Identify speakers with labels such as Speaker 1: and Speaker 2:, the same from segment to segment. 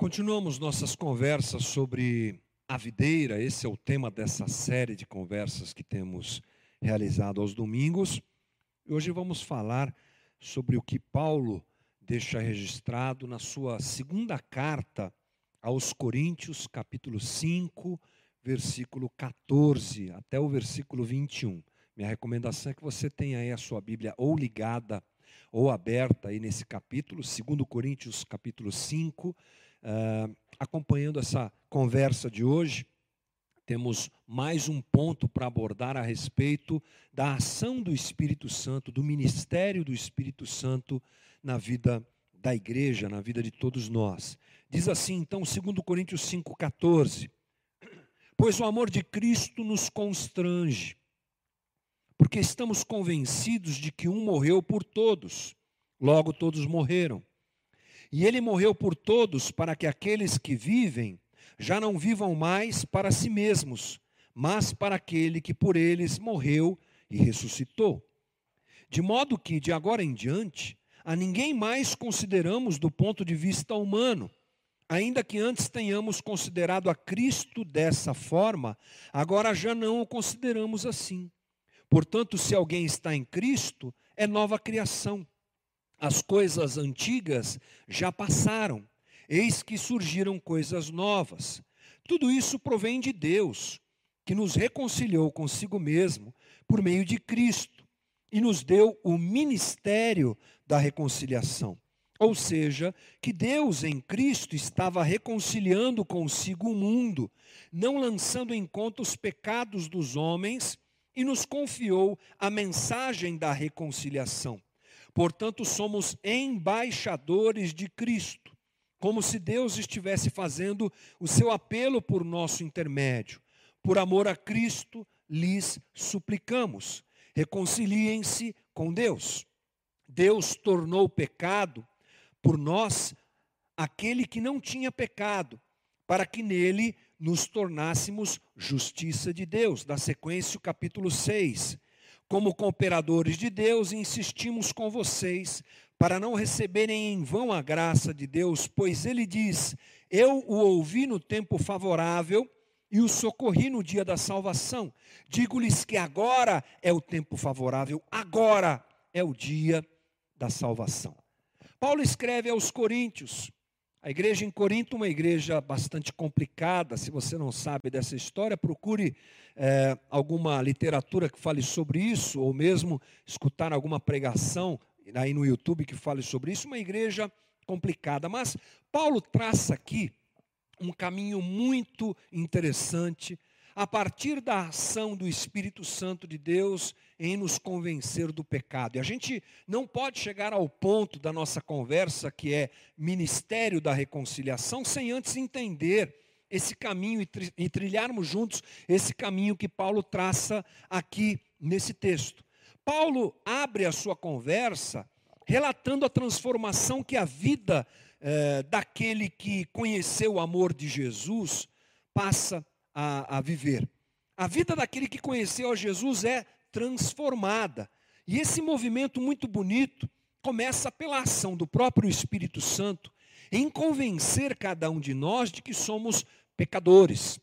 Speaker 1: Continuamos nossas conversas sobre a videira, esse é o tema dessa série de conversas que temos realizado aos domingos. E hoje vamos falar sobre o que Paulo deixa registrado na sua segunda carta aos Coríntios, capítulo 5, versículo 14 até o versículo 21. Minha recomendação é que você tenha aí a sua Bíblia ou ligada ou aberta aí nesse capítulo, 2 Coríntios capítulo 5, Uh, acompanhando essa conversa de hoje, temos mais um ponto para abordar a respeito da ação do Espírito Santo, do ministério do Espírito Santo na vida da igreja, na vida de todos nós. Diz assim, então, 2 Coríntios 5,14: Pois o amor de Cristo nos constrange, porque estamos convencidos de que um morreu por todos, logo todos morreram. E ele morreu por todos para que aqueles que vivem já não vivam mais para si mesmos, mas para aquele que por eles morreu e ressuscitou. De modo que, de agora em diante, a ninguém mais consideramos do ponto de vista humano. Ainda que antes tenhamos considerado a Cristo dessa forma, agora já não o consideramos assim. Portanto, se alguém está em Cristo, é nova criação. As coisas antigas já passaram, eis que surgiram coisas novas. Tudo isso provém de Deus, que nos reconciliou consigo mesmo por meio de Cristo e nos deu o ministério da reconciliação. Ou seja, que Deus em Cristo estava reconciliando consigo o mundo, não lançando em conta os pecados dos homens, e nos confiou a mensagem da reconciliação. Portanto, somos embaixadores de Cristo, como se Deus estivesse fazendo o seu apelo por nosso intermédio. Por amor a Cristo, lhes suplicamos: reconciliem-se com Deus. Deus tornou pecado por nós aquele que não tinha pecado, para que nele nos tornássemos justiça de Deus. Da sequência, o capítulo 6. Como cooperadores de Deus, insistimos com vocês para não receberem em vão a graça de Deus, pois ele diz: Eu o ouvi no tempo favorável e o socorri no dia da salvação. Digo-lhes que agora é o tempo favorável, agora é o dia da salvação. Paulo escreve aos Coríntios, a igreja em Corinto, uma igreja bastante complicada. Se você não sabe dessa história, procure é, alguma literatura que fale sobre isso, ou mesmo escutar alguma pregação aí no YouTube que fale sobre isso. Uma igreja complicada. Mas Paulo traça aqui um caminho muito interessante a partir da ação do Espírito Santo de Deus em nos convencer do pecado. E a gente não pode chegar ao ponto da nossa conversa, que é ministério da reconciliação, sem antes entender esse caminho e trilharmos juntos esse caminho que Paulo traça aqui nesse texto. Paulo abre a sua conversa relatando a transformação que a vida eh, daquele que conheceu o amor de Jesus passa a, a viver. A vida daquele que conheceu a Jesus é transformada. E esse movimento muito bonito começa pela ação do próprio Espírito Santo em convencer cada um de nós de que somos pecadores.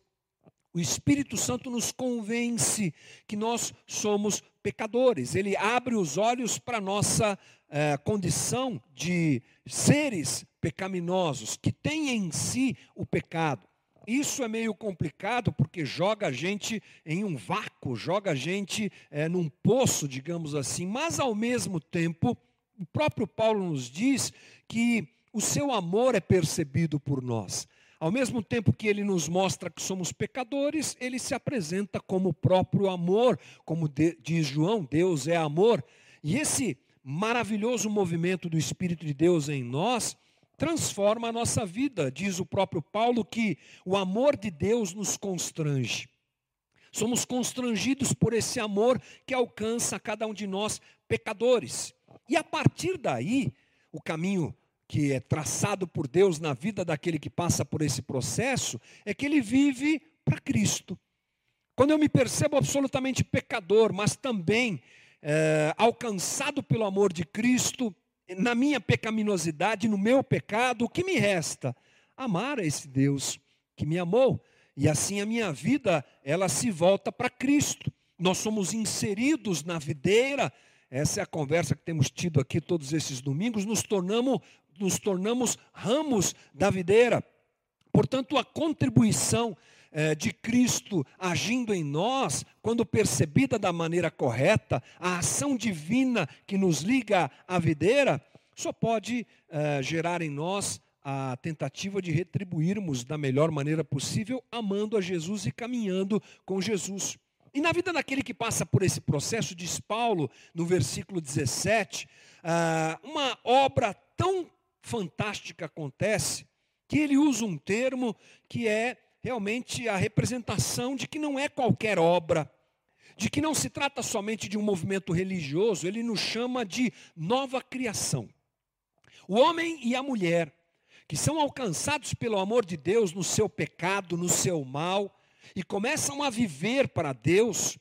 Speaker 1: O Espírito Santo nos convence que nós somos pecadores. Ele abre os olhos para a nossa eh, condição de seres pecaminosos, que têm em si o pecado. Isso é meio complicado porque joga a gente em um vácuo, joga a gente é, num poço, digamos assim, mas ao mesmo tempo, o próprio Paulo nos diz que o seu amor é percebido por nós. Ao mesmo tempo que ele nos mostra que somos pecadores, ele se apresenta como o próprio amor, como diz João, Deus é amor. E esse maravilhoso movimento do Espírito de Deus em nós transforma a nossa vida. Diz o próprio Paulo que o amor de Deus nos constrange. Somos constrangidos por esse amor que alcança cada um de nós pecadores. E a partir daí, o caminho que é traçado por Deus na vida daquele que passa por esse processo é que ele vive para Cristo. Quando eu me percebo absolutamente pecador, mas também é, alcançado pelo amor de Cristo, na minha pecaminosidade, no meu pecado, o que me resta? amar a esse Deus que me amou. E assim a minha vida, ela se volta para Cristo. Nós somos inseridos na videira. Essa é a conversa que temos tido aqui todos esses domingos. Nos tornamos, nos tornamos ramos da videira. Portanto, a contribuição eh, de Cristo agindo em nós, quando percebida da maneira correta, a ação divina que nos liga à videira, só pode eh, gerar em nós a tentativa de retribuirmos da melhor maneira possível, amando a Jesus e caminhando com Jesus. E na vida daquele que passa por esse processo, diz Paulo, no versículo 17, ah, uma obra tão fantástica acontece, que ele usa um termo que é realmente a representação de que não é qualquer obra, de que não se trata somente de um movimento religioso, ele nos chama de nova criação. O homem e a mulher que são alcançados pelo amor de Deus no seu pecado, no seu mal, e começam a viver para Deus,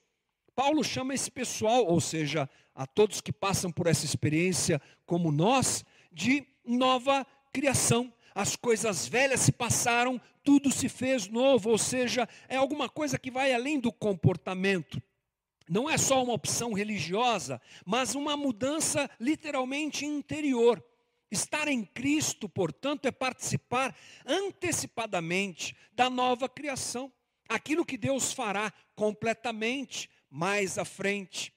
Speaker 1: Paulo chama esse pessoal, ou seja, a todos que passam por essa experiência como nós, de nova criação. As coisas velhas se passaram, tudo se fez novo, ou seja, é alguma coisa que vai além do comportamento. Não é só uma opção religiosa, mas uma mudança literalmente interior. Estar em Cristo, portanto, é participar antecipadamente da nova criação. Aquilo que Deus fará completamente mais à frente.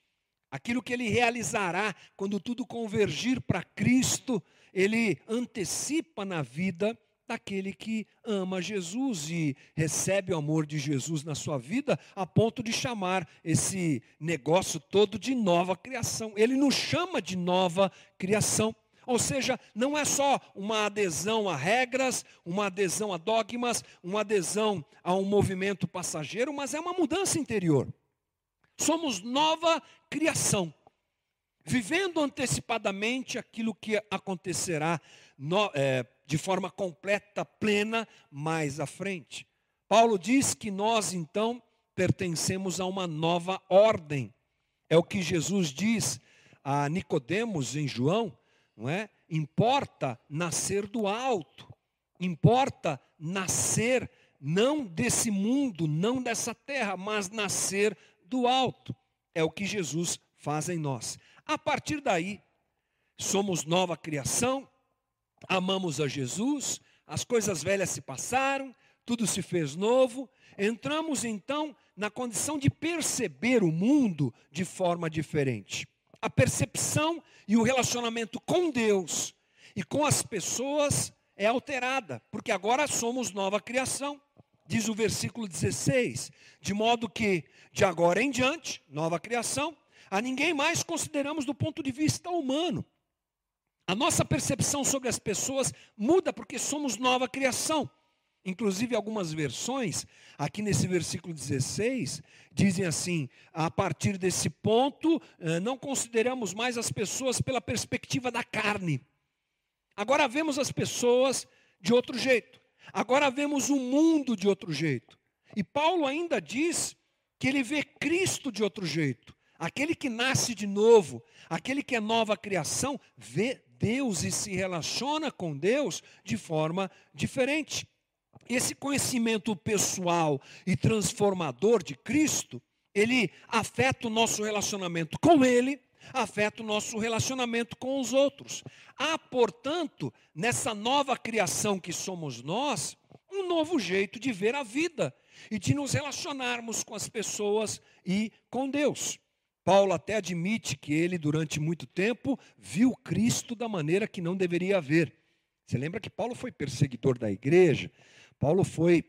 Speaker 1: Aquilo que Ele realizará quando tudo convergir para Cristo, Ele antecipa na vida daquele que ama Jesus e recebe o amor de Jesus na sua vida, a ponto de chamar esse negócio todo de nova criação. Ele nos chama de nova criação. Ou seja, não é só uma adesão a regras, uma adesão a dogmas, uma adesão a um movimento passageiro, mas é uma mudança interior. Somos nova criação, vivendo antecipadamente aquilo que acontecerá no, é, de forma completa, plena, mais à frente. Paulo diz que nós então pertencemos a uma nova ordem. É o que Jesus diz a Nicodemos em João, não é? Importa nascer do alto, importa nascer não desse mundo, não dessa terra, mas nascer do alto. É o que Jesus faz em nós. A partir daí, somos nova criação, amamos a Jesus, as coisas velhas se passaram, tudo se fez novo, entramos então na condição de perceber o mundo de forma diferente a percepção e o relacionamento com Deus e com as pessoas é alterada, porque agora somos nova criação. Diz o versículo 16: de modo que, de agora em diante, nova criação, a ninguém mais consideramos do ponto de vista humano. A nossa percepção sobre as pessoas muda porque somos nova criação. Inclusive, algumas versões, aqui nesse versículo 16, dizem assim: a partir desse ponto, eh, não consideramos mais as pessoas pela perspectiva da carne. Agora vemos as pessoas de outro jeito. Agora vemos o mundo de outro jeito. E Paulo ainda diz que ele vê Cristo de outro jeito. Aquele que nasce de novo, aquele que é nova criação, vê Deus e se relaciona com Deus de forma diferente. Esse conhecimento pessoal e transformador de Cristo, ele afeta o nosso relacionamento com Ele, afeta o nosso relacionamento com os outros. Há, portanto, nessa nova criação que somos nós, um novo jeito de ver a vida e de nos relacionarmos com as pessoas e com Deus. Paulo até admite que ele, durante muito tempo, viu Cristo da maneira que não deveria ver. Você lembra que Paulo foi perseguidor da igreja, Paulo foi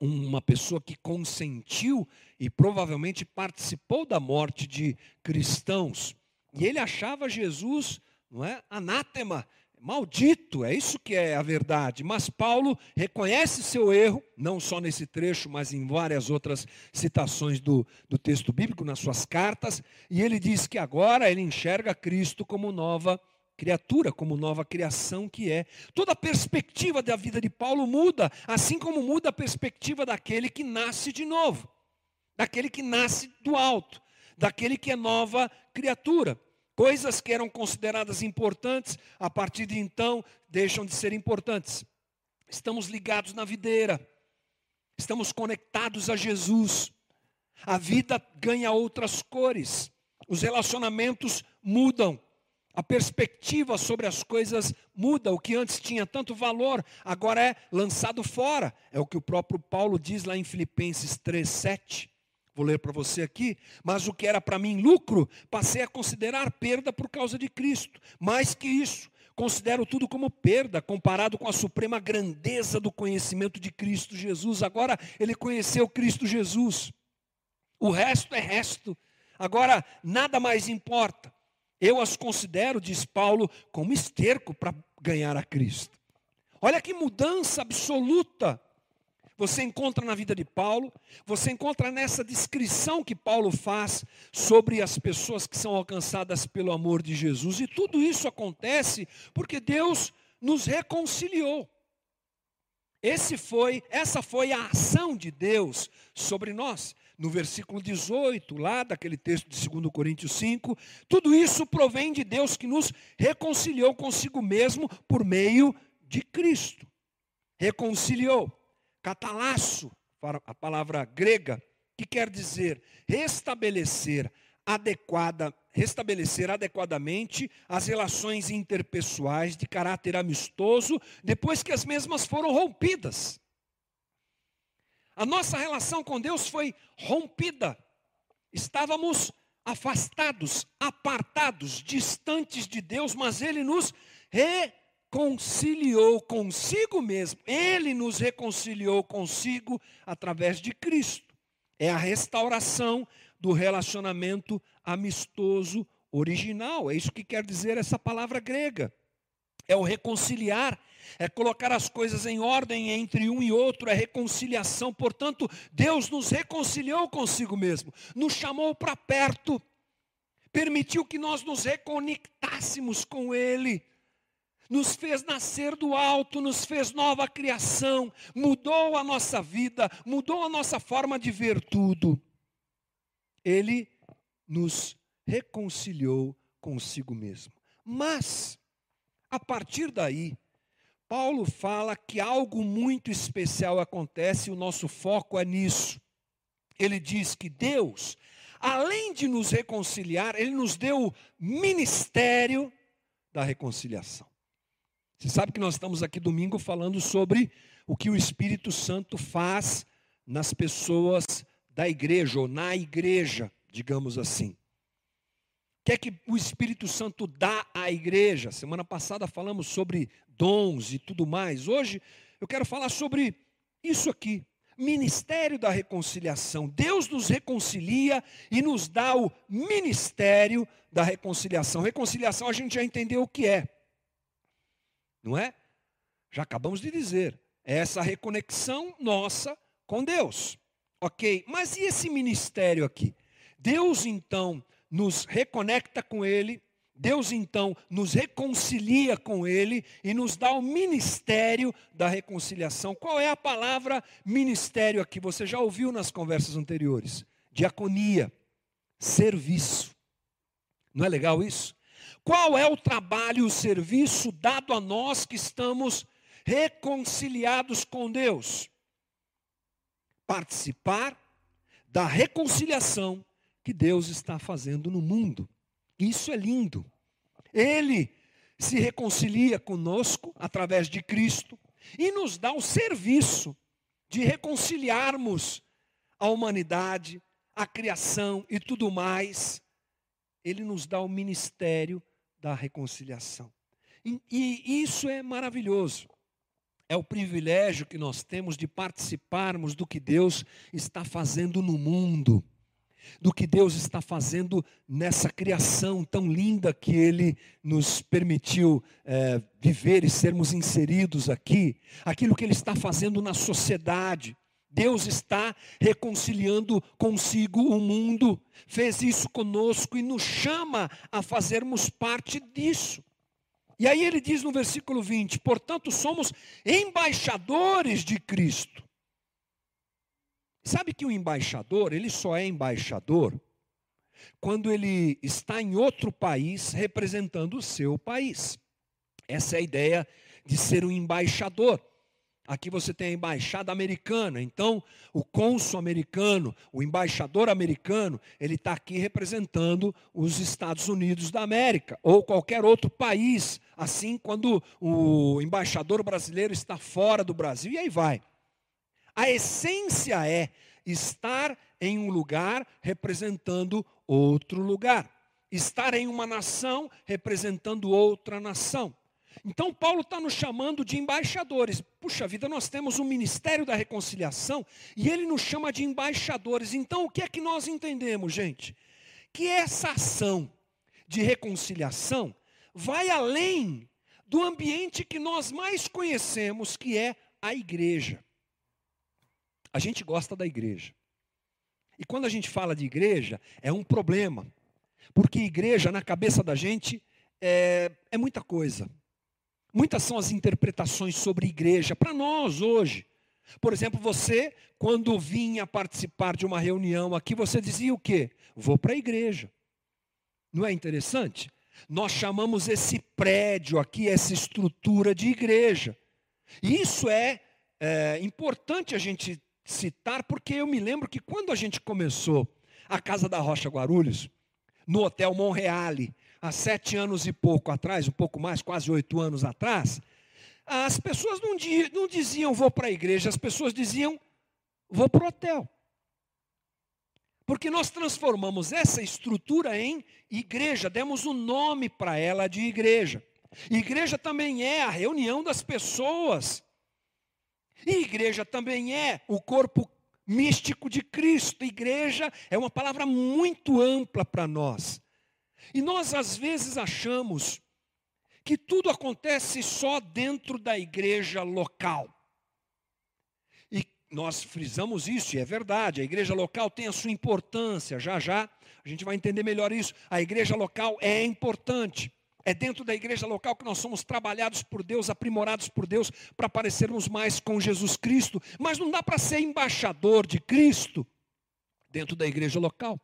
Speaker 1: uma pessoa que consentiu e provavelmente participou da morte de cristãos. E ele achava Jesus, não é, anátema, maldito, é isso que é a verdade. Mas Paulo reconhece seu erro, não só nesse trecho, mas em várias outras citações do, do texto bíblico, nas suas cartas, e ele diz que agora ele enxerga Cristo como nova criatura, como nova criação que é. Toda a perspectiva da vida de Paulo muda, assim como muda a perspectiva daquele que nasce de novo, daquele que nasce do alto, daquele que é nova criatura. Coisas que eram consideradas importantes, a partir de então deixam de ser importantes. estamos ligados na videira, estamos conectados a Jesus. A vida ganha outras cores, os relacionamentos mudam, a perspectiva sobre as coisas muda. O que antes tinha tanto valor, agora é lançado fora. É o que o próprio Paulo diz lá em Filipenses 3:7. Vou ler para você aqui. Mas o que era para mim lucro, passei a considerar perda por causa de Cristo. Mais que isso, considero tudo como perda comparado com a suprema grandeza do conhecimento de Cristo Jesus. Agora ele conheceu Cristo Jesus. O resto é resto. Agora nada mais importa. Eu as considero, diz Paulo, como esterco para ganhar a Cristo. Olha que mudança absoluta você encontra na vida de Paulo, você encontra nessa descrição que Paulo faz sobre as pessoas que são alcançadas pelo amor de Jesus. E tudo isso acontece porque Deus nos reconciliou. Esse foi, essa foi a ação de Deus sobre nós. No versículo 18, lá daquele texto de 2 Coríntios 5, tudo isso provém de Deus que nos reconciliou consigo mesmo por meio de Cristo. Reconciliou catalasso, a palavra grega, que quer dizer restabelecer adequada, restabelecer adequadamente as relações interpessoais de caráter amistoso depois que as mesmas foram rompidas. A nossa relação com Deus foi rompida. Estávamos afastados, apartados, distantes de Deus, mas ele nos re reconciliou consigo mesmo. Ele nos reconciliou consigo através de Cristo. É a restauração do relacionamento amistoso original. É isso que quer dizer essa palavra grega. É o reconciliar, é colocar as coisas em ordem entre um e outro, é reconciliação. Portanto, Deus nos reconciliou consigo mesmo, nos chamou para perto, permitiu que nós nos reconectássemos com Ele nos fez nascer do alto, nos fez nova criação, mudou a nossa vida, mudou a nossa forma de ver tudo. Ele nos reconciliou consigo mesmo. Mas, a partir daí, Paulo fala que algo muito especial acontece e o nosso foco é nisso. Ele diz que Deus, além de nos reconciliar, Ele nos deu o ministério da reconciliação. Você sabe que nós estamos aqui domingo falando sobre o que o Espírito Santo faz nas pessoas da igreja, ou na igreja, digamos assim. O que é que o Espírito Santo dá à igreja? Semana passada falamos sobre dons e tudo mais. Hoje eu quero falar sobre isso aqui. Ministério da reconciliação. Deus nos reconcilia e nos dá o ministério da reconciliação. Reconciliação a gente já entendeu o que é. Não é? Já acabamos de dizer. É essa reconexão nossa com Deus. Ok? Mas e esse ministério aqui? Deus então nos reconecta com Ele, Deus então nos reconcilia com Ele e nos dá o ministério da reconciliação. Qual é a palavra ministério aqui? Você já ouviu nas conversas anteriores? Diaconia, serviço. Não é legal isso? Qual é o trabalho, o serviço dado a nós que estamos reconciliados com Deus? Participar da reconciliação que Deus está fazendo no mundo. Isso é lindo. Ele se reconcilia conosco através de Cristo e nos dá o serviço de reconciliarmos a humanidade, a criação e tudo mais. Ele nos dá o ministério da reconciliação. E, e isso é maravilhoso. É o privilégio que nós temos de participarmos do que Deus está fazendo no mundo, do que Deus está fazendo nessa criação tão linda que Ele nos permitiu é, viver e sermos inseridos aqui, aquilo que Ele está fazendo na sociedade. Deus está reconciliando consigo o mundo, fez isso conosco e nos chama a fazermos parte disso. E aí ele diz no versículo 20: portanto, somos embaixadores de Cristo. Sabe que o embaixador, ele só é embaixador quando ele está em outro país representando o seu país. Essa é a ideia de ser um embaixador. Aqui você tem a embaixada americana, então o cônsul americano, o embaixador americano, ele está aqui representando os Estados Unidos da América ou qualquer outro país. Assim, quando o embaixador brasileiro está fora do Brasil, e aí vai. A essência é estar em um lugar representando outro lugar, estar em uma nação representando outra nação. Então, Paulo está nos chamando de embaixadores. Puxa vida, nós temos o ministério da reconciliação e ele nos chama de embaixadores. Então, o que é que nós entendemos, gente? Que essa ação de reconciliação vai além do ambiente que nós mais conhecemos, que é a igreja. A gente gosta da igreja. E quando a gente fala de igreja, é um problema. Porque igreja, na cabeça da gente, é, é muita coisa. Muitas são as interpretações sobre igreja para nós hoje. Por exemplo, você, quando vinha participar de uma reunião aqui, você dizia o quê? Vou para a igreja. Não é interessante? Nós chamamos esse prédio aqui, essa estrutura de igreja. E isso é, é importante a gente citar, porque eu me lembro que quando a gente começou a Casa da Rocha Guarulhos, no Hotel Monreale, há sete anos e pouco atrás, um pouco mais, quase oito anos atrás, as pessoas não, não diziam vou para a igreja, as pessoas diziam vou para o hotel. Porque nós transformamos essa estrutura em igreja, demos um nome para ela de igreja. Igreja também é a reunião das pessoas. E igreja também é o corpo místico de Cristo. Igreja é uma palavra muito ampla para nós. E nós às vezes achamos que tudo acontece só dentro da igreja local. E nós frisamos isso, e é verdade, a igreja local tem a sua importância, já já a gente vai entender melhor isso. A igreja local é importante. É dentro da igreja local que nós somos trabalhados por Deus, aprimorados por Deus, para parecermos mais com Jesus Cristo. Mas não dá para ser embaixador de Cristo dentro da igreja local.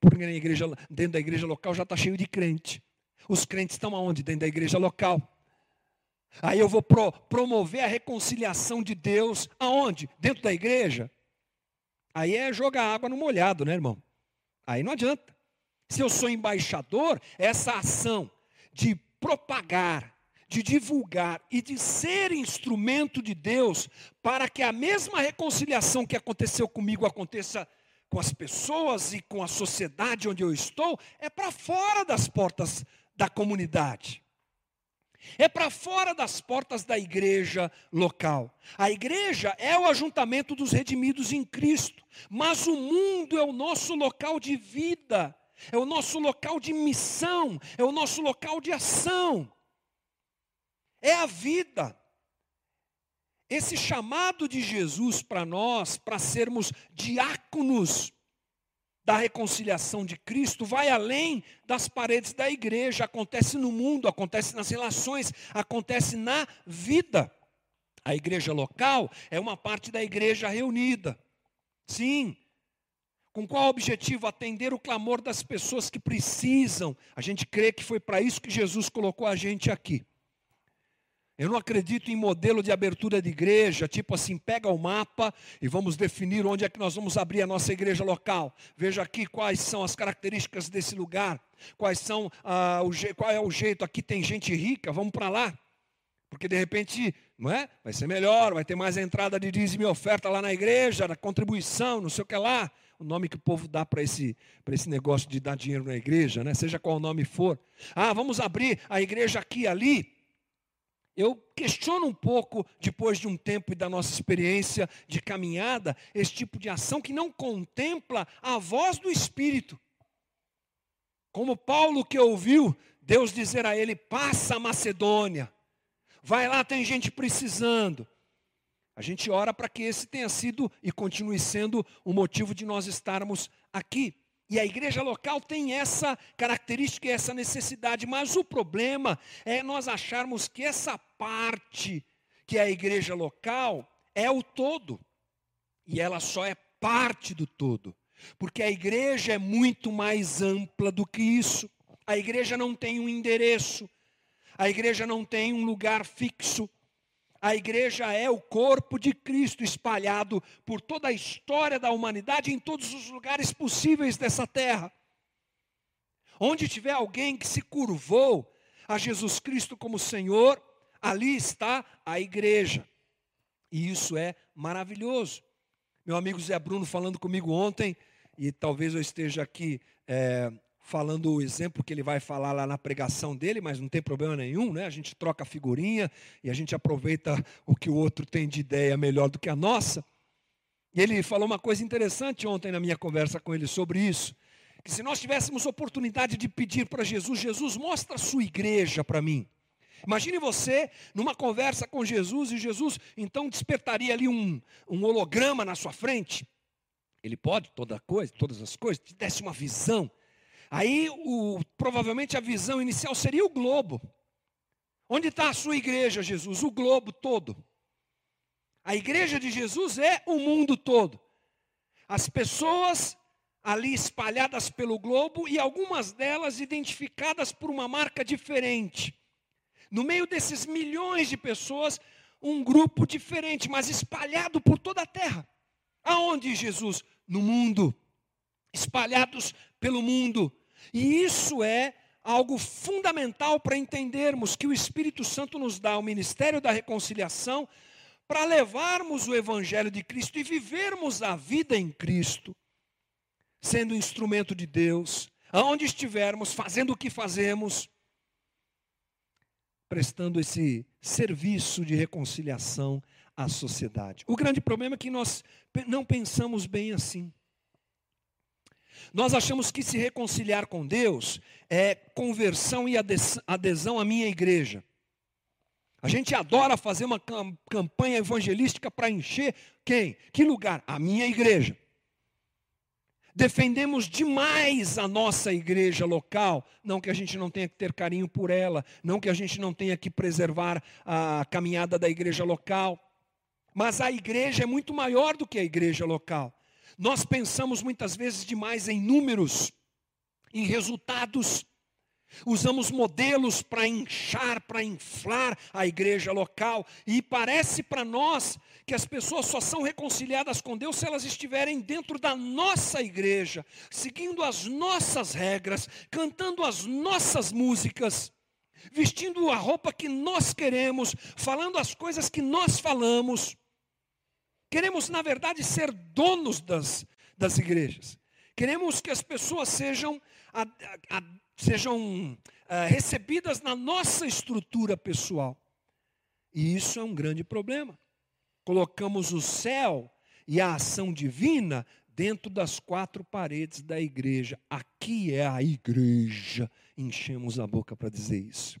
Speaker 1: Porque na igreja, dentro da igreja local já está cheio de crente. Os crentes estão aonde? Dentro da igreja local. Aí eu vou pro, promover a reconciliação de Deus aonde? Dentro da igreja. Aí é jogar água no molhado, né, irmão? Aí não adianta. Se eu sou embaixador, essa ação de propagar, de divulgar e de ser instrumento de Deus para que a mesma reconciliação que aconteceu comigo aconteça com as pessoas e com a sociedade onde eu estou, é para fora das portas da comunidade. É para fora das portas da igreja local. A igreja é o ajuntamento dos redimidos em Cristo, mas o mundo é o nosso local de vida, é o nosso local de missão, é o nosso local de ação. É a vida. Esse chamado de Jesus para nós, para sermos diáconos da reconciliação de Cristo, vai além das paredes da igreja, acontece no mundo, acontece nas relações, acontece na vida. A igreja local é uma parte da igreja reunida. Sim. Com qual objetivo? Atender o clamor das pessoas que precisam. A gente crê que foi para isso que Jesus colocou a gente aqui. Eu não acredito em modelo de abertura de igreja, tipo assim, pega o mapa e vamos definir onde é que nós vamos abrir a nossa igreja local. Veja aqui quais são as características desse lugar, quais são ah, o, qual é o jeito. Aqui tem gente rica, vamos para lá. Porque de repente, não é? Vai ser melhor, vai ter mais entrada de dízimo e oferta lá na igreja, na contribuição, não sei o que lá. O nome que o povo dá para esse, esse negócio de dar dinheiro na igreja, né? seja qual o nome for. Ah, vamos abrir a igreja aqui ali. Eu questiono um pouco, depois de um tempo e da nossa experiência de caminhada, esse tipo de ação que não contempla a voz do Espírito. Como Paulo que ouviu Deus dizer a ele: passa a Macedônia, vai lá, tem gente precisando. A gente ora para que esse tenha sido e continue sendo o motivo de nós estarmos aqui. E a igreja local tem essa característica e essa necessidade, mas o problema é nós acharmos que essa parte que é a igreja local é o todo. E ela só é parte do todo. Porque a igreja é muito mais ampla do que isso. A igreja não tem um endereço. A igreja não tem um lugar fixo. A igreja é o corpo de Cristo espalhado por toda a história da humanidade em todos os lugares possíveis dessa terra. Onde tiver alguém que se curvou a Jesus Cristo como Senhor, ali está a igreja. E isso é maravilhoso. Meu amigo Zé Bruno falando comigo ontem, e talvez eu esteja aqui é, falando o exemplo que ele vai falar lá na pregação dele, mas não tem problema nenhum, né? A gente troca figurinha e a gente aproveita o que o outro tem de ideia melhor do que a nossa. E ele falou uma coisa interessante ontem na minha conversa com ele sobre isso. Que se nós tivéssemos oportunidade de pedir para Jesus, Jesus, mostra a sua igreja para mim. Imagine você numa conversa com Jesus e Jesus então despertaria ali um, um holograma na sua frente. Ele pode toda coisa, todas as coisas, te desse uma visão Aí, o, provavelmente, a visão inicial seria o globo. Onde está a sua igreja, Jesus? O globo todo. A igreja de Jesus é o mundo todo. As pessoas ali espalhadas pelo globo e algumas delas identificadas por uma marca diferente. No meio desses milhões de pessoas, um grupo diferente, mas espalhado por toda a terra. Aonde Jesus? No mundo. Espalhados pelo mundo. E isso é algo fundamental para entendermos que o Espírito Santo nos dá o ministério da reconciliação para levarmos o Evangelho de Cristo e vivermos a vida em Cristo, sendo instrumento de Deus, aonde estivermos, fazendo o que fazemos, prestando esse serviço de reconciliação à sociedade. O grande problema é que nós não pensamos bem assim. Nós achamos que se reconciliar com Deus é conversão e adesão à minha igreja. A gente adora fazer uma campanha evangelística para encher quem? Que lugar? A minha igreja. Defendemos demais a nossa igreja local, não que a gente não tenha que ter carinho por ela, não que a gente não tenha que preservar a caminhada da igreja local, mas a igreja é muito maior do que a igreja local. Nós pensamos muitas vezes demais em números, em resultados. Usamos modelos para inchar, para inflar a igreja local. E parece para nós que as pessoas só são reconciliadas com Deus se elas estiverem dentro da nossa igreja, seguindo as nossas regras, cantando as nossas músicas, vestindo a roupa que nós queremos, falando as coisas que nós falamos. Queremos, na verdade, ser donos das, das igrejas. Queremos que as pessoas sejam, a, a, sejam a, eh, recebidas na nossa estrutura pessoal. E isso é um grande problema. Colocamos o céu e a ação divina dentro das quatro paredes da igreja. Aqui é a igreja. Enchemos a boca para dizer isso.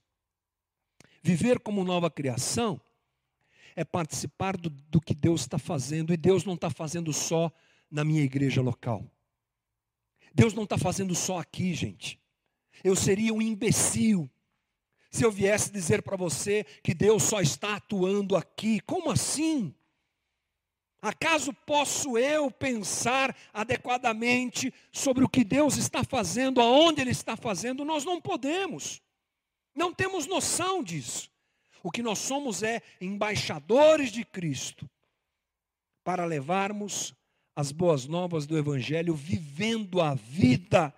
Speaker 1: Viver como nova criação é participar do, do que Deus está fazendo, e Deus não está fazendo só na minha igreja local. Deus não está fazendo só aqui, gente. Eu seria um imbecil se eu viesse dizer para você que Deus só está atuando aqui. Como assim? Acaso posso eu pensar adequadamente sobre o que Deus está fazendo, aonde Ele está fazendo? Nós não podemos, não temos noção disso. O que nós somos é embaixadores de Cristo para levarmos as boas novas do Evangelho, vivendo a vida,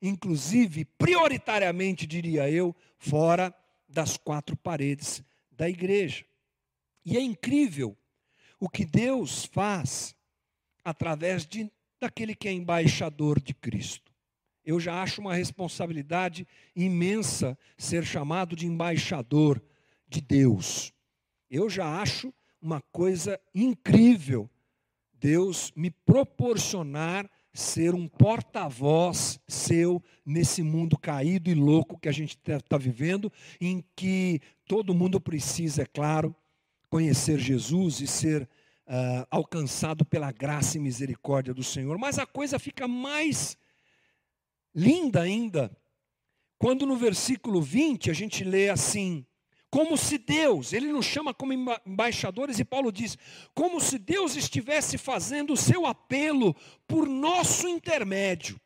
Speaker 1: inclusive, prioritariamente, diria eu, fora das quatro paredes da igreja. E é incrível o que Deus faz através de, daquele que é embaixador de Cristo. Eu já acho uma responsabilidade imensa ser chamado de embaixador de Deus. Eu já acho uma coisa incrível Deus me proporcionar ser um porta-voz seu nesse mundo caído e louco que a gente está tá vivendo, em que todo mundo precisa, é claro, conhecer Jesus e ser uh, alcançado pela graça e misericórdia do Senhor. Mas a coisa fica mais linda ainda quando no versículo 20 a gente lê assim: como se Deus, ele nos chama como embaixadores, e Paulo diz, como se Deus estivesse fazendo o seu apelo por nosso intermédio.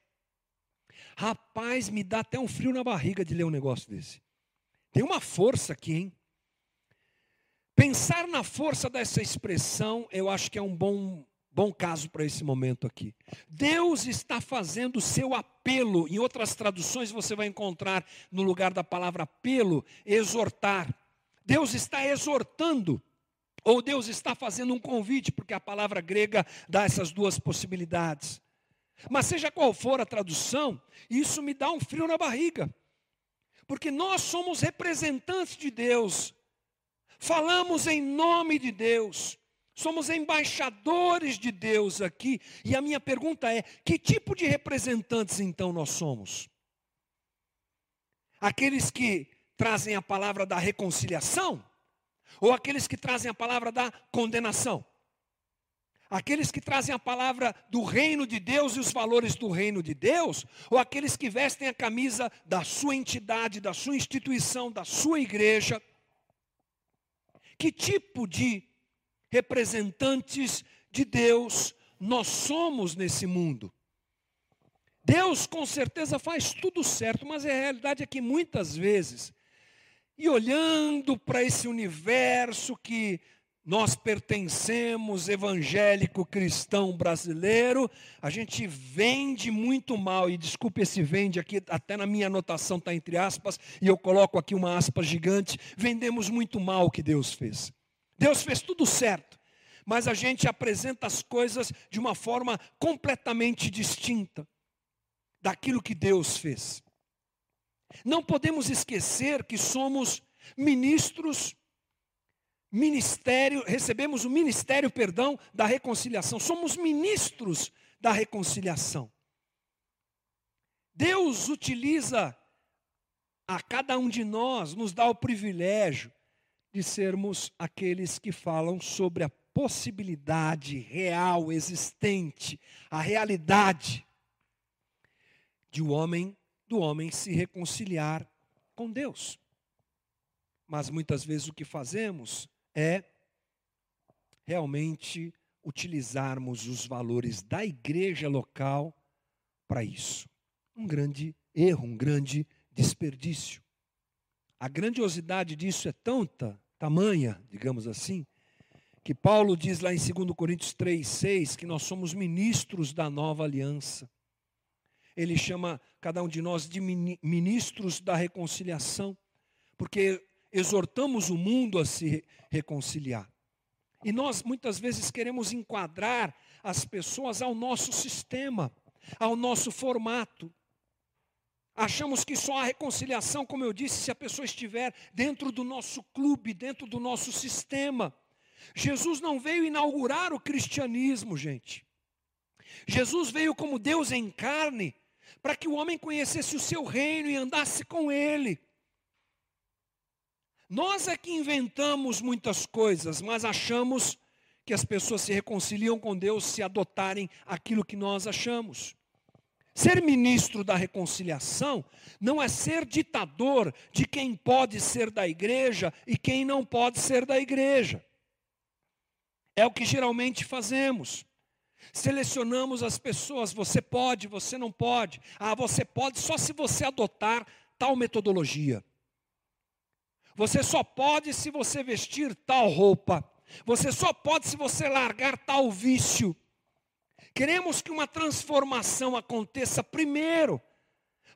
Speaker 1: Rapaz, me dá até um frio na barriga de ler um negócio desse. Tem uma força aqui, hein? Pensar na força dessa expressão, eu acho que é um bom, bom caso para esse momento aqui. Deus está fazendo o seu apelo, em outras traduções você vai encontrar no lugar da palavra apelo, exortar. Deus está exortando, ou Deus está fazendo um convite, porque a palavra grega dá essas duas possibilidades. Mas seja qual for a tradução, isso me dá um frio na barriga. Porque nós somos representantes de Deus Falamos em nome de Deus. Somos embaixadores de Deus aqui. E a minha pergunta é: que tipo de representantes então nós somos? Aqueles que trazem a palavra da reconciliação? Ou aqueles que trazem a palavra da condenação? Aqueles que trazem a palavra do reino de Deus e os valores do reino de Deus? Ou aqueles que vestem a camisa da sua entidade, da sua instituição, da sua igreja? Que tipo de representantes de Deus nós somos nesse mundo? Deus com certeza faz tudo certo, mas a realidade é que muitas vezes, e olhando para esse universo que nós pertencemos, evangélico cristão brasileiro, a gente vende muito mal, e desculpe esse vende aqui, até na minha anotação está entre aspas, e eu coloco aqui uma aspa gigante, vendemos muito mal o que Deus fez. Deus fez tudo certo, mas a gente apresenta as coisas de uma forma completamente distinta daquilo que Deus fez. Não podemos esquecer que somos ministros ministério, recebemos o ministério, perdão, da reconciliação. Somos ministros da reconciliação. Deus utiliza a cada um de nós, nos dá o privilégio de sermos aqueles que falam sobre a possibilidade real, existente, a realidade de um homem, do homem se reconciliar com Deus. Mas muitas vezes o que fazemos é realmente utilizarmos os valores da igreja local para isso. Um grande erro, um grande desperdício. A grandiosidade disso é tanta, tamanha, digamos assim, que Paulo diz lá em 2 Coríntios 3, 6, que nós somos ministros da nova aliança. Ele chama cada um de nós de ministros da reconciliação, porque exortamos o mundo a se reconciliar. E nós muitas vezes queremos enquadrar as pessoas ao nosso sistema, ao nosso formato. Achamos que só há reconciliação, como eu disse, se a pessoa estiver dentro do nosso clube, dentro do nosso sistema. Jesus não veio inaugurar o cristianismo, gente. Jesus veio como Deus em carne, para que o homem conhecesse o seu reino e andasse com ele. Nós é que inventamos muitas coisas, mas achamos que as pessoas se reconciliam com Deus se adotarem aquilo que nós achamos. Ser ministro da reconciliação não é ser ditador de quem pode ser da igreja e quem não pode ser da igreja. É o que geralmente fazemos. Selecionamos as pessoas, você pode, você não pode. Ah, você pode só se você adotar tal metodologia. Você só pode se você vestir tal roupa. Você só pode se você largar tal vício. Queremos que uma transformação aconteça primeiro,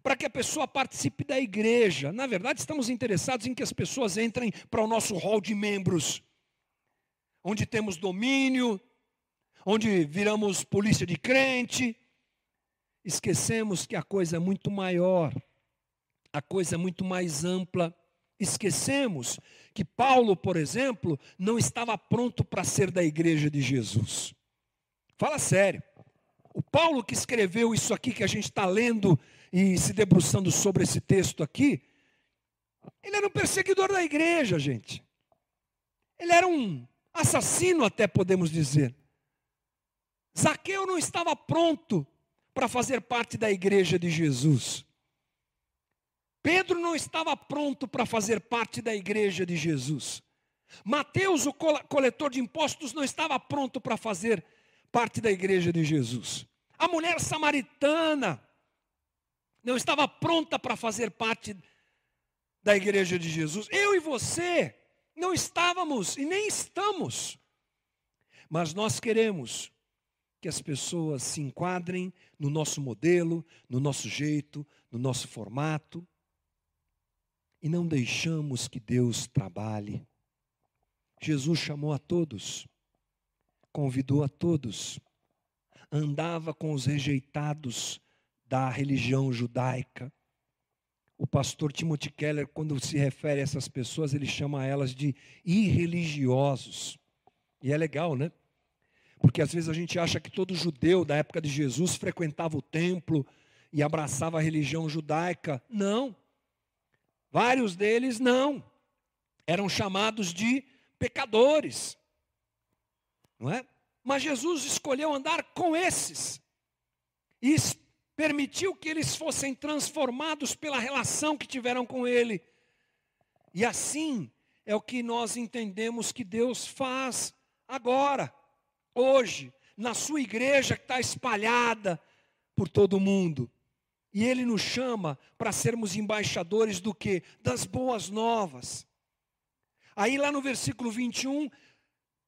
Speaker 1: para que a pessoa participe da igreja. Na verdade, estamos interessados em que as pessoas entrem para o nosso hall de membros, onde temos domínio, onde viramos polícia de crente. Esquecemos que a coisa é muito maior, a coisa é muito mais ampla esquecemos que Paulo, por exemplo, não estava pronto para ser da igreja de Jesus. Fala sério. O Paulo que escreveu isso aqui que a gente está lendo e se debruçando sobre esse texto aqui, ele era um perseguidor da igreja, gente. Ele era um assassino, até podemos dizer. Zaqueu não estava pronto para fazer parte da igreja de Jesus. Pedro não estava pronto para fazer parte da igreja de Jesus. Mateus, o coletor de impostos, não estava pronto para fazer parte da igreja de Jesus. A mulher samaritana não estava pronta para fazer parte da igreja de Jesus. Eu e você Não estávamos e nem estamos. Mas nós queremos que as pessoas se enquadrem no nosso modelo, no nosso jeito, no nosso formato. E não deixamos que Deus trabalhe. Jesus chamou a todos, convidou a todos, andava com os rejeitados da religião judaica. O pastor Timothy Keller, quando se refere a essas pessoas, ele chama elas de irreligiosos. E é legal, né? Porque às vezes a gente acha que todo judeu da época de Jesus frequentava o templo e abraçava a religião judaica. Não. Vários deles não. Eram chamados de pecadores. Não é? Mas Jesus escolheu andar com esses. E permitiu que eles fossem transformados pela relação que tiveram com ele. E assim é o que nós entendemos que Deus faz agora hoje, na sua igreja que está espalhada por todo o mundo. E Ele nos chama para sermos embaixadores do que? Das boas novas. Aí lá no versículo 21,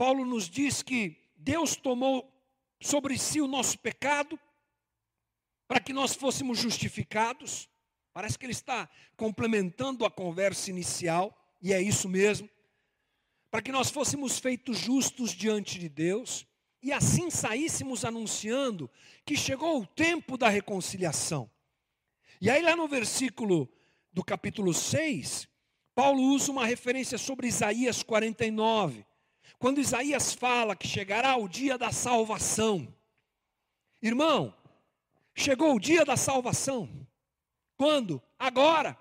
Speaker 1: Paulo nos diz que Deus tomou sobre si o nosso pecado, para que nós fôssemos justificados. Parece que ele está complementando a conversa inicial, e é isso mesmo. Para que nós fôssemos feitos justos diante de Deus e assim saíssemos anunciando que chegou o tempo da reconciliação. E aí, lá no versículo do capítulo 6, Paulo usa uma referência sobre Isaías 49, quando Isaías fala que chegará o dia da salvação. Irmão, chegou o dia da salvação. Quando? Agora.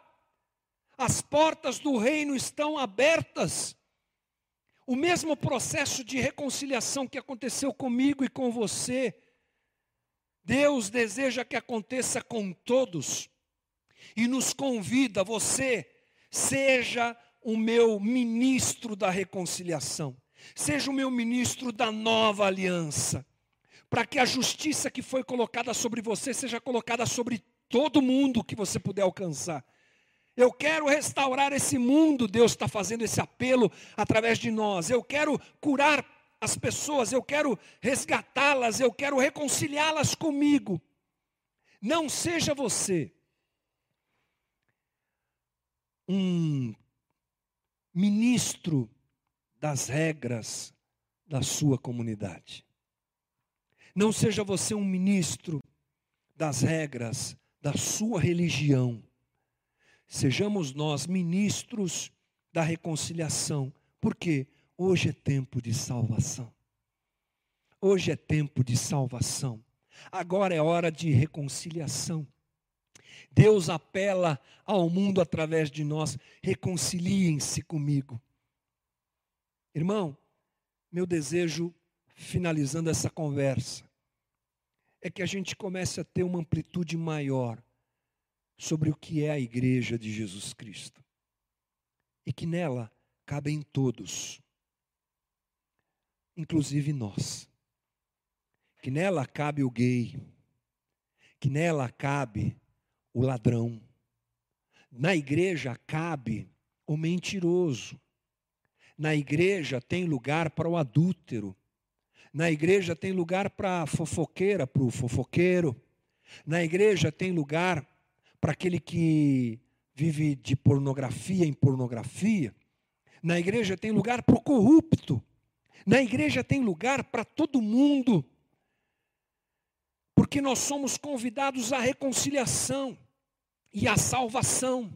Speaker 1: As portas do reino estão abertas. O mesmo processo de reconciliação que aconteceu comigo e com você, Deus deseja que aconteça com todos e nos convida, você, seja o meu ministro da reconciliação, seja o meu ministro da nova aliança, para que a justiça que foi colocada sobre você seja colocada sobre todo mundo que você puder alcançar. Eu quero restaurar esse mundo, Deus está fazendo esse apelo através de nós. Eu quero curar as pessoas, eu quero resgatá-las, eu quero reconciliá-las comigo. Não seja você um ministro das regras da sua comunidade. Não seja você um ministro das regras da sua religião. Sejamos nós ministros da reconciliação, porque hoje é tempo de salvação. Hoje é tempo de salvação. Agora é hora de reconciliação. Deus apela ao mundo através de nós: reconciliem-se comigo. Irmão, meu desejo, finalizando essa conversa, é que a gente comece a ter uma amplitude maior sobre o que é a igreja de Jesus Cristo. E que nela cabem todos, inclusive nós. Que nela cabe o gay, que nela cabe o ladrão. Na igreja cabe o mentiroso. Na igreja tem lugar para o adúltero. Na igreja tem lugar para a fofoqueira, para o fofoqueiro. Na igreja tem lugar para aquele que vive de pornografia em pornografia. Na igreja tem lugar para o corrupto. Na igreja tem lugar para todo mundo. Porque nós somos convidados à reconciliação e à salvação.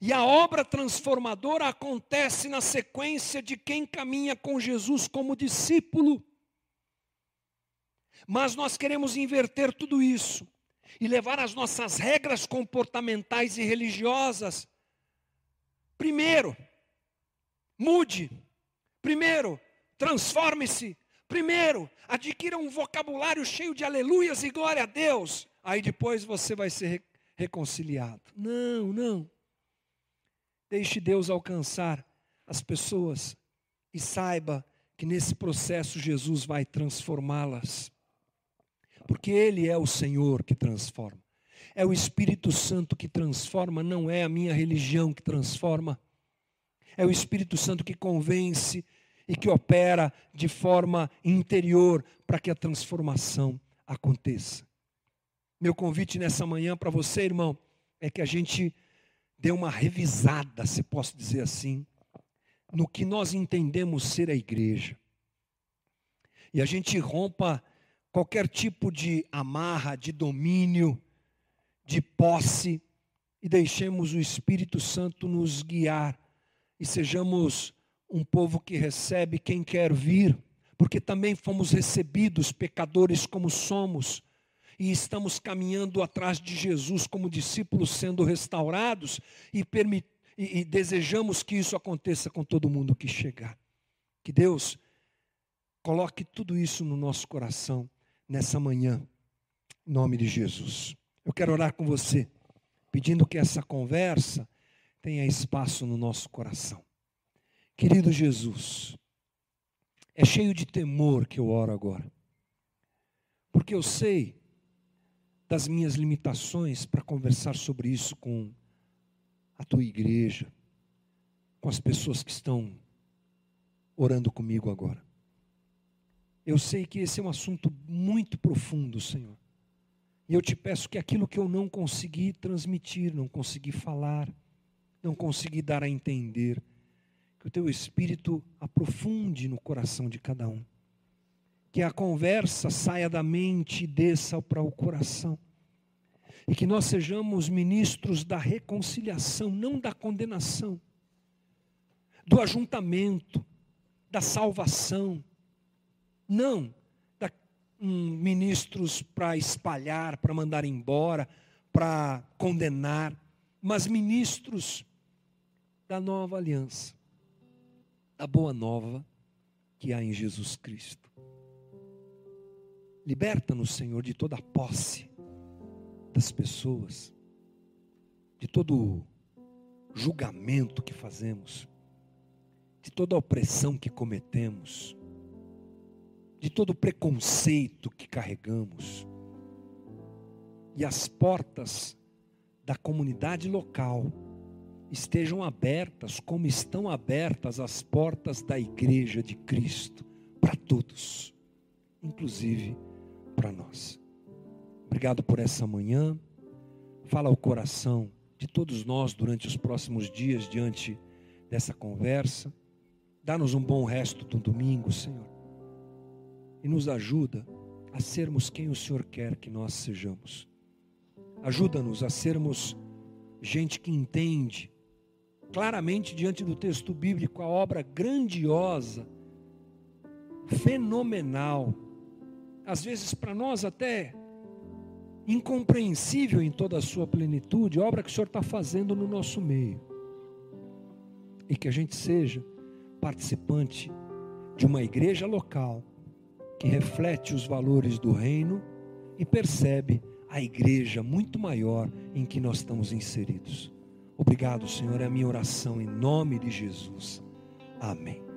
Speaker 1: E a obra transformadora acontece na sequência de quem caminha com Jesus como discípulo. Mas nós queremos inverter tudo isso e levar as nossas regras comportamentais e religiosas. Primeiro, mude. Primeiro, transforme-se. Primeiro, adquira um vocabulário cheio de aleluias e glória a Deus. Aí depois você vai ser reconciliado. Não, não. Deixe Deus alcançar as pessoas e saiba que nesse processo Jesus vai transformá-las. Porque Ele é o Senhor que transforma. É o Espírito Santo que transforma, não é a minha religião que transforma. É o Espírito Santo que convence e que opera de forma interior para que a transformação aconteça. Meu convite nessa manhã para você, irmão, é que a gente dê uma revisada, se posso dizer assim, no que nós entendemos ser a igreja. E a gente rompa qualquer tipo de amarra, de domínio, de posse, e deixemos o Espírito Santo nos guiar, e sejamos um povo que recebe quem quer vir, porque também fomos recebidos, pecadores como somos, e estamos caminhando atrás de Jesus como discípulos sendo restaurados e, e, e desejamos que isso aconteça com todo mundo que chegar. Que Deus coloque tudo isso no nosso coração nessa manhã, em nome de Jesus. Eu quero orar com você, pedindo que essa conversa tenha espaço no nosso coração. Querido Jesus, é cheio de temor que eu oro agora, porque eu sei das minhas limitações para conversar sobre isso com a tua igreja, com as pessoas que estão orando comigo agora. Eu sei que esse é um assunto muito profundo, Senhor. E eu te peço que aquilo que eu não consegui transmitir, não consegui falar, não consegui dar a entender, que o teu Espírito aprofunde no coração de cada um que a conversa saia da mente e desça para o coração. E que nós sejamos ministros da reconciliação, não da condenação, do ajuntamento, da salvação, não da, um, ministros para espalhar, para mandar embora, para condenar, mas ministros da nova aliança, da boa nova que há em Jesus Cristo. Liberta-nos, Senhor, de toda a posse das pessoas, de todo julgamento que fazemos, de toda opressão que cometemos, de todo preconceito que carregamos. E as portas da comunidade local estejam abertas, como estão abertas as portas da igreja de Cristo, para todos, inclusive para nós. Obrigado por essa manhã. Fala ao coração de todos nós durante os próximos dias, diante dessa conversa. Dá-nos um bom resto do domingo, Senhor. E nos ajuda a sermos quem o Senhor quer que nós sejamos. Ajuda-nos a sermos gente que entende claramente diante do texto bíblico a obra grandiosa, fenomenal às vezes para nós até incompreensível em toda a sua plenitude, obra que o Senhor está fazendo no nosso meio. E que a gente seja participante de uma igreja local que reflete os valores do reino e percebe a igreja muito maior em que nós estamos inseridos. Obrigado, Senhor, é a minha oração em nome de Jesus. Amém.